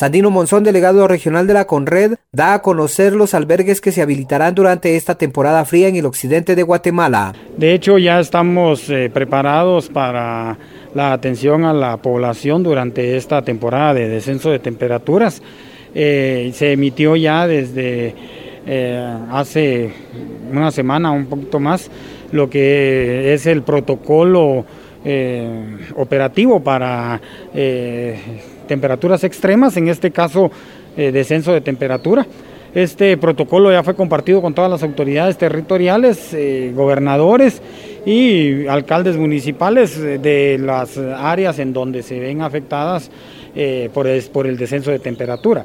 Sandino Monzón, delegado regional de la Conred, da a conocer los albergues que se habilitarán durante esta temporada fría en el occidente de Guatemala. De hecho, ya estamos eh, preparados para la atención a la población durante esta temporada de descenso de temperaturas. Eh, se emitió ya desde eh, hace una semana, un poquito más, lo que es el protocolo operativo para temperaturas extremas, en este caso eh, descenso de temperatura. Este protocolo ya fue compartido con todas las autoridades territoriales, eh, gobernadores y alcaldes municipales de las áreas en donde se ven afectadas eh, por, el, por el descenso de temperatura.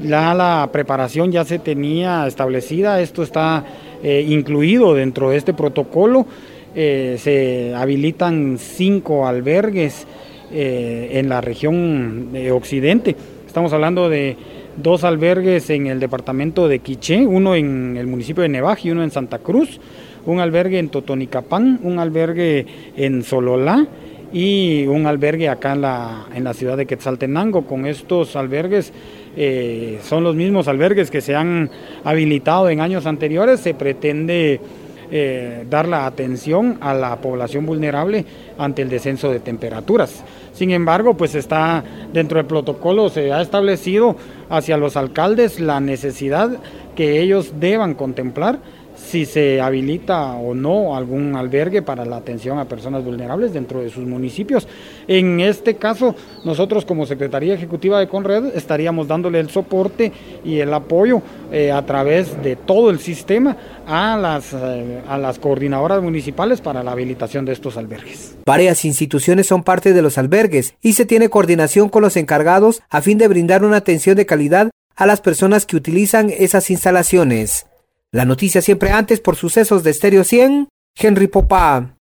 Ya la preparación ya se tenía establecida, esto está incluido dentro de este protocolo. Se habilitan cinco albergues eh, en la región de occidente. Estamos hablando de dos albergues en el departamento de Quiché, uno en el municipio de Nevaji y uno en Santa Cruz, un albergue en Totonicapán, un albergue en Sololá y un albergue acá en la, en la ciudad de Quetzaltenango. Con estos albergues eh, son los mismos albergues que se han habilitado en años anteriores. Se pretende eh, dar la atención a la población vulnerable ante el descenso de temperaturas. Sin embargo, pues está dentro del protocolo, se ha establecido hacia los alcaldes la necesidad que ellos deban contemplar si se habilita o no algún albergue para la atención a personas vulnerables dentro de sus municipios. En este caso, nosotros como Secretaría Ejecutiva de Conred estaríamos dándole el soporte y el apoyo eh, a través de todo el sistema a las, eh, a las coordinadoras municipales para la habilitación de estos albergues. Varias instituciones son parte de los albergues y se tiene coordinación con los encargados a fin de brindar una atención de calidad a las personas que utilizan esas instalaciones. La noticia siempre antes por sucesos de Estéreo 100, Henry Popa.